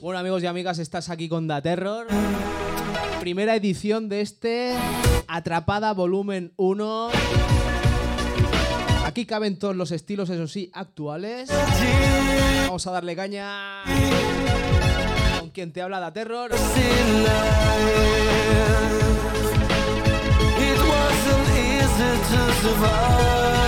Bueno amigos y amigas, estás aquí con Da Terror. Primera edición de este Atrapada Volumen 1. Aquí caben todos los estilos, eso sí, actuales. Vamos a darle caña con quien te habla Da Terror. destiny. They can do what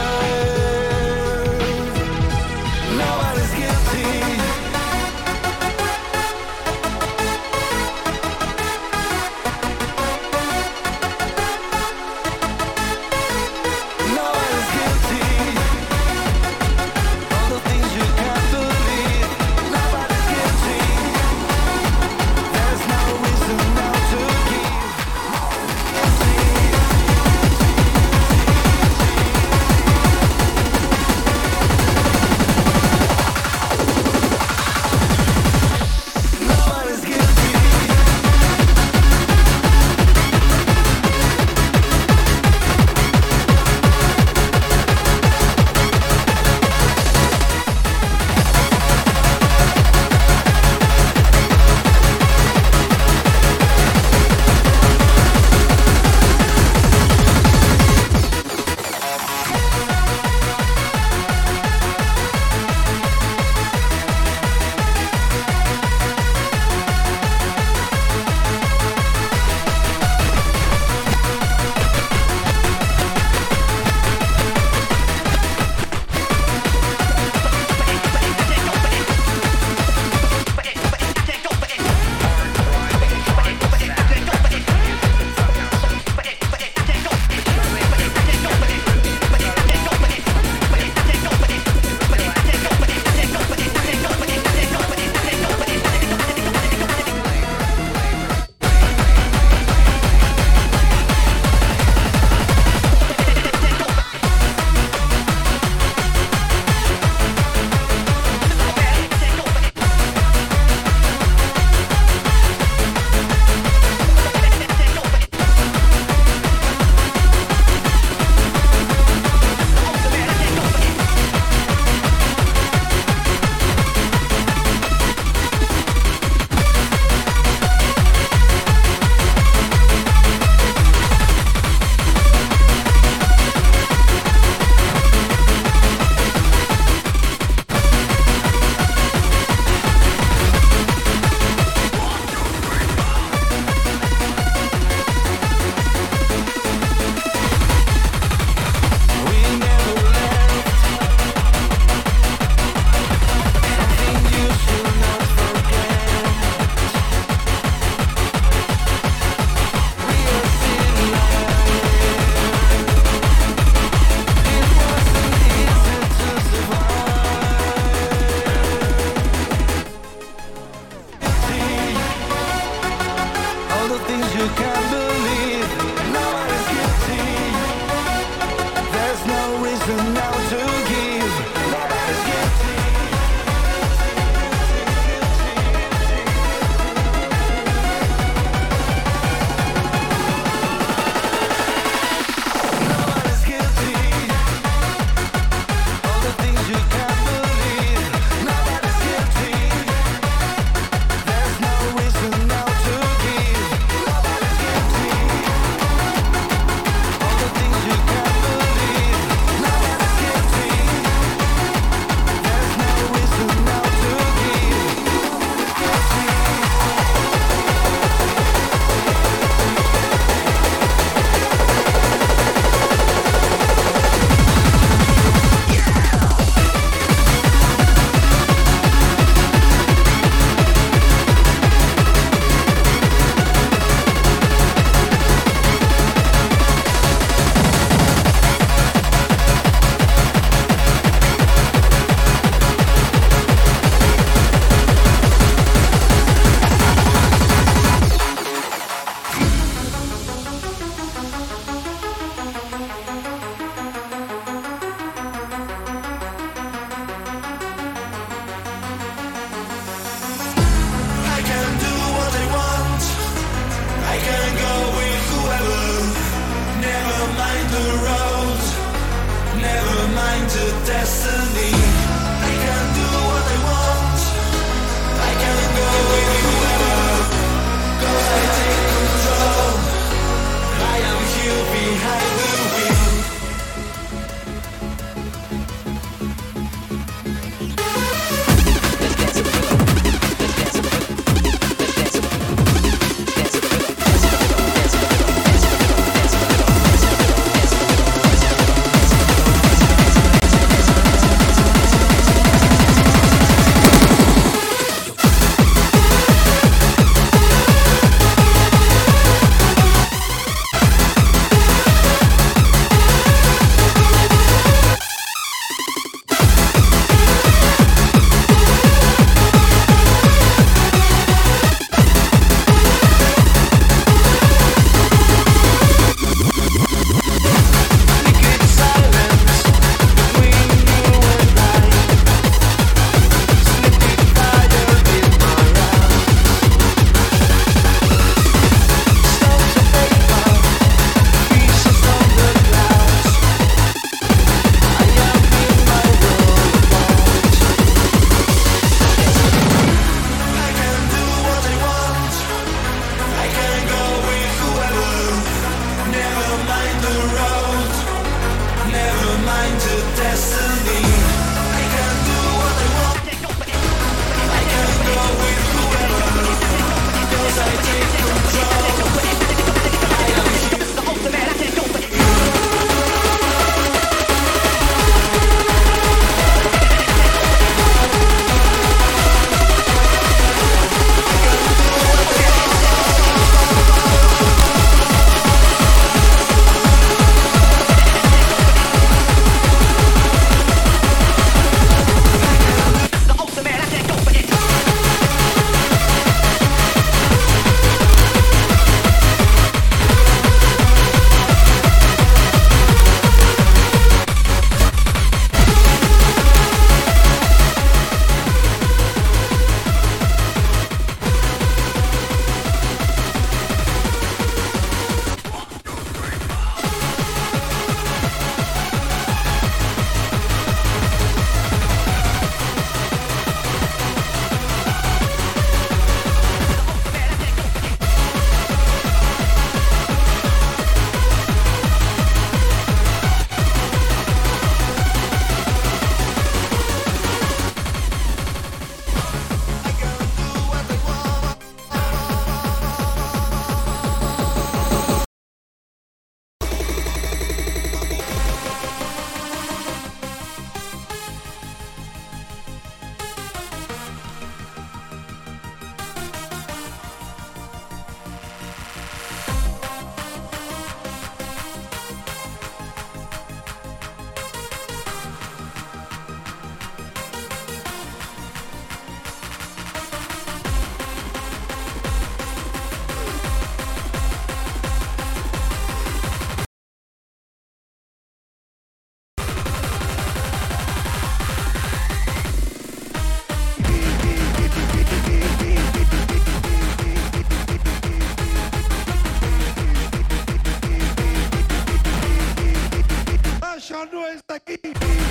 ya no está aquí.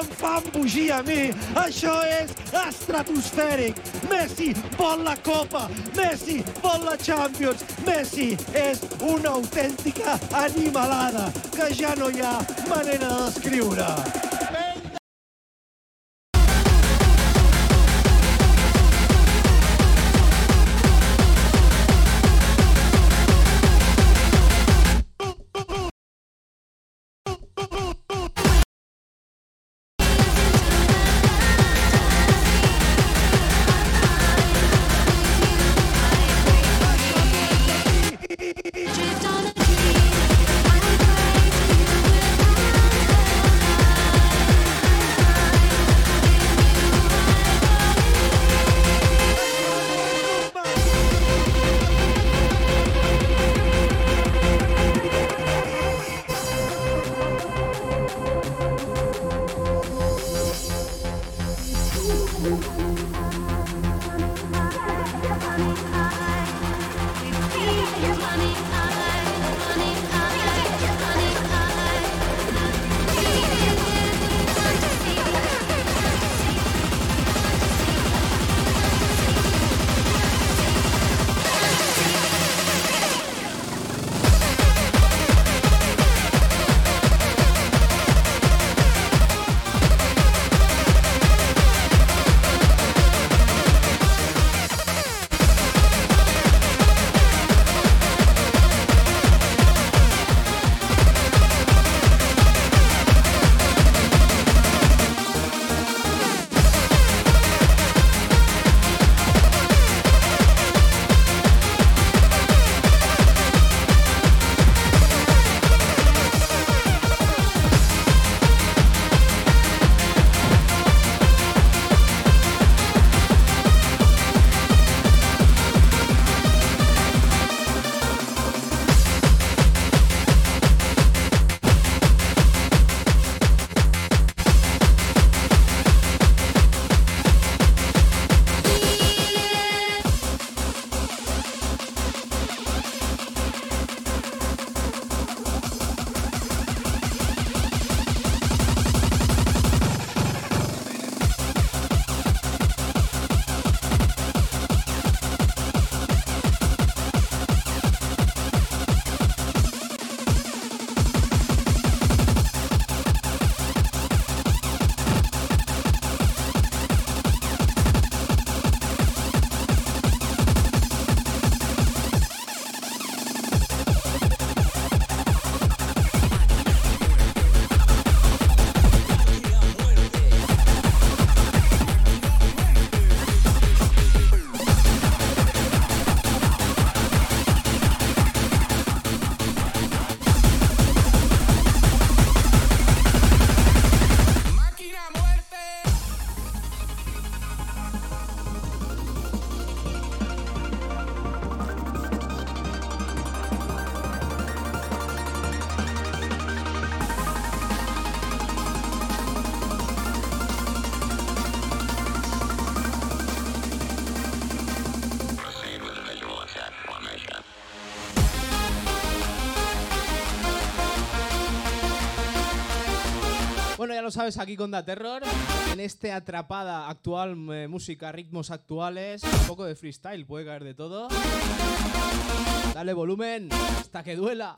Em fa embogir a mi. Això és estratosfèric. Messi vol la Copa. Messi vol la Champions. Messi és una autèntica animalada que ja no hi ha manera de descriure. Lo sabes aquí con Da Terror. En este atrapada actual, eh, música, ritmos actuales, un poco de freestyle, puede caer de todo. Dale volumen hasta que duela.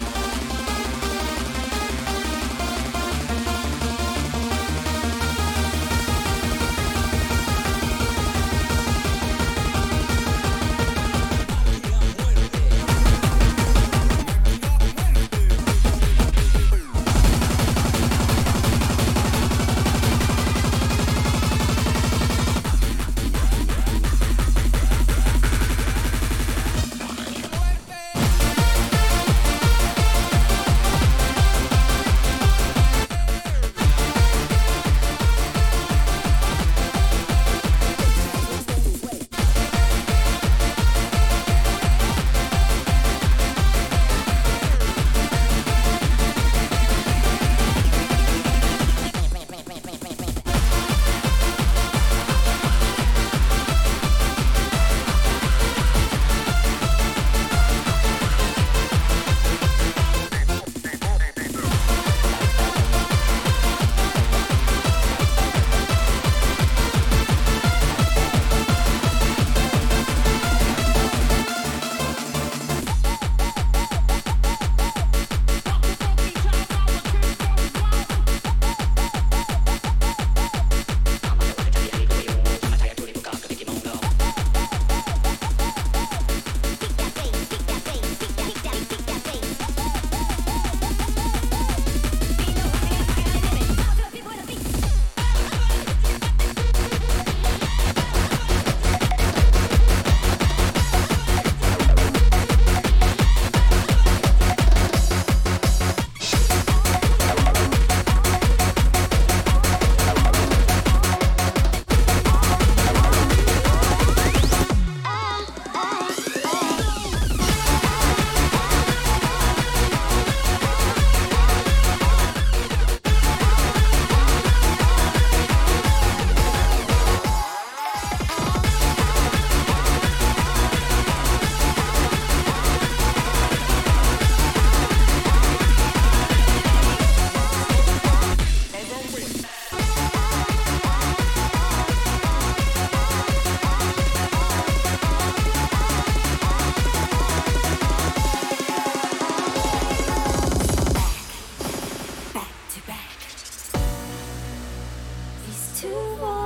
to fall.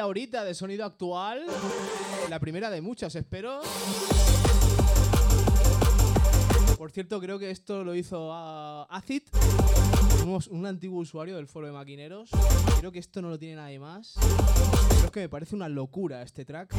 Media horita de sonido actual. La primera de muchas, espero. Por cierto, creo que esto lo hizo uh, Acid, un antiguo usuario del foro de maquineros. Creo que esto no lo tiene nadie más. Creo que me parece una locura este track.